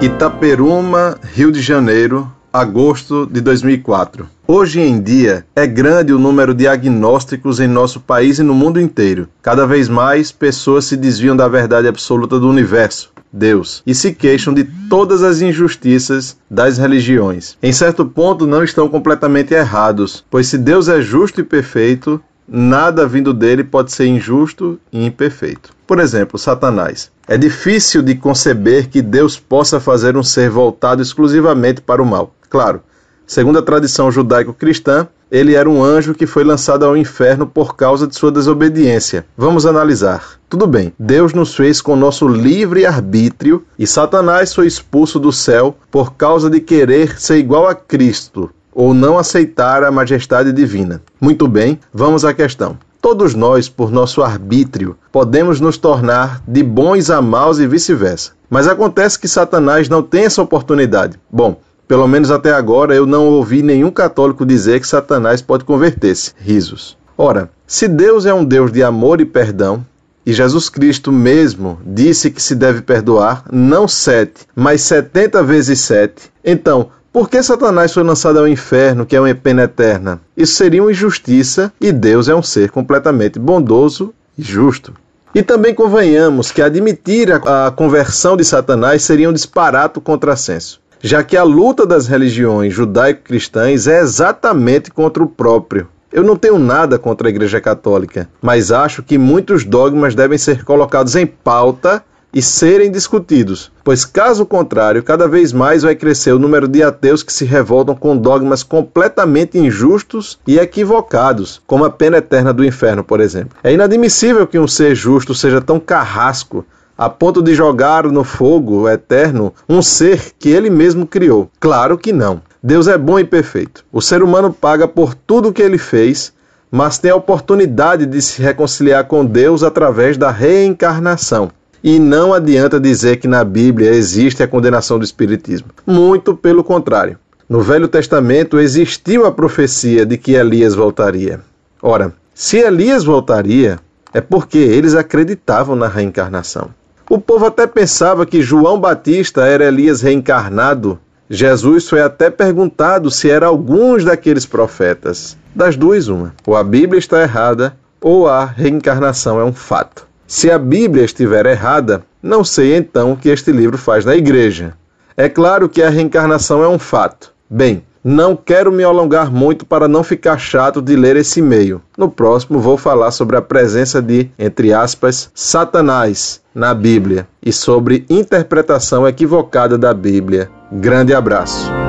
Itaperuma, Rio de Janeiro, agosto de 2004. Hoje em dia, é grande o número de agnósticos em nosso país e no mundo inteiro. Cada vez mais, pessoas se desviam da verdade absoluta do universo, Deus, e se queixam de todas as injustiças das religiões. Em certo ponto, não estão completamente errados, pois se Deus é justo e perfeito, nada vindo dele pode ser injusto e imperfeito. Por exemplo, Satanás. É difícil de conceber que Deus possa fazer um ser voltado exclusivamente para o mal. Claro, segundo a tradição judaico-cristã, ele era um anjo que foi lançado ao inferno por causa de sua desobediência. Vamos analisar. Tudo bem, Deus nos fez com nosso livre arbítrio e Satanás foi expulso do céu por causa de querer ser igual a Cristo ou não aceitar a majestade divina. Muito bem, vamos à questão. Todos nós, por nosso arbítrio, podemos nos tornar de bons a maus e vice-versa. Mas acontece que Satanás não tem essa oportunidade. Bom, pelo menos até agora eu não ouvi nenhum católico dizer que Satanás pode converter-se. Risos. Ora, se Deus é um Deus de amor e perdão, e Jesus Cristo mesmo disse que se deve perdoar, não sete, mas setenta vezes sete, então por que Satanás foi lançado ao inferno, que é uma pena eterna? Isso seria uma injustiça e Deus é um ser completamente bondoso e justo. E também convenhamos que admitir a, conversão de Satanás seria um disparate contrassenso já que a luta das religiões judaico-cristãs é exatamente contra o próprio. Eu não tenho nada contra a Igreja Católica, mas acho que muitos dogmas devem ser colocados em pauta e serem discutidos, pois caso contrário, cada vez mais vai crescer o número de ateus que se revoltam com dogmas completamente injustos e equivocados, como a pena eterna do inferno, por exemplo. É inadmissível que um ser justo seja tão carrasco a ponto de jogar no fogo eterno um ser que ele mesmo criou? Claro que não. Deus é bom e perfeito. O ser humano paga por tudo o que ele fez, mas tem a oportunidade de se reconciliar com Deus através da reencarnação. E não adianta dizer que na Bíblia existe a condenação do Espiritismo. Muito pelo contrário. No Velho Testamento existiu a profecia de que Elias voltaria. Ora, se Elias voltaria, é porque eles acreditavam na reencarnação. O povo até pensava que João Batista era Elias reencarnado. Jesus foi até perguntado se era alguns daqueles profetas. Das duas, uma. Ou a Bíblia está errada, ou a reencarnação é um fato. Se a Bíblia estiver errada, não sei então o que este livro faz na igreja. É claro que a reencarnação é um fato. Bem, não quero me alongar muito para não ficar chato de ler esse e-mail. No próximo vou falar sobre a presença de, entre aspas, Satanás na Bíblia e sobre interpretação equivocada da Bíblia. Grande abraço.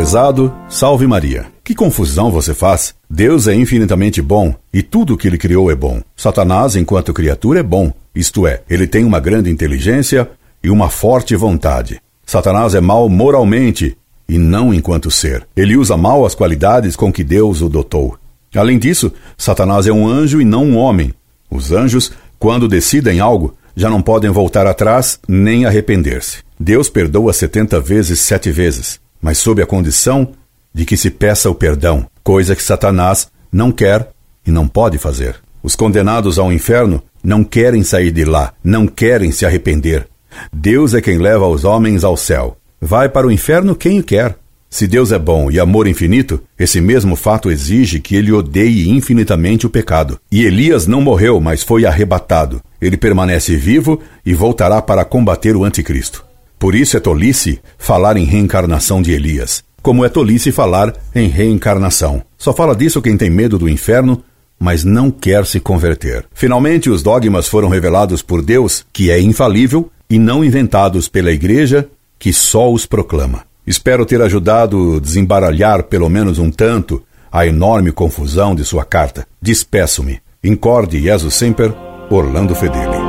Prezado, salve Maria. Que confusão você faz? Deus é infinitamente bom e tudo o que ele criou é bom. Satanás, enquanto criatura, é bom, isto é, ele tem uma grande inteligência e uma forte vontade. Satanás é mau moralmente e não enquanto ser. Ele usa mal as qualidades com que Deus o dotou. Além disso, Satanás é um anjo e não um homem. Os anjos, quando decidem algo, já não podem voltar atrás nem arrepender-se. Deus perdoa setenta vezes sete vezes, mas sob a condição de que se peça o perdão, coisa que Satanás não quer e não pode fazer. Os condenados ao inferno não querem sair de lá, não querem se arrepender, Deus é quem leva os homens ao céu. Vai para o inferno quem o quer. Se Deus é bom e amor infinito, esse mesmo fato exige que ele odeie infinitamente o pecado. E Elias não morreu, mas foi arrebatado. Ele permanece vivo e voltará para combater o anticristo. Por isso é tolice falar em reencarnação de Elias, como é tolice falar em reencarnação. Só fala disso quem tem medo do inferno, mas não quer se converter. Finalmente, os dogmas foram revelados por Deus, que é infalível, e não inventados pela Igreja, que só os proclama. Espero ter ajudado a desembaralhar pelo menos um tanto a enorme confusão de sua carta. Despeço-me. Incorde Jesus Semper, Orlando Fedeli.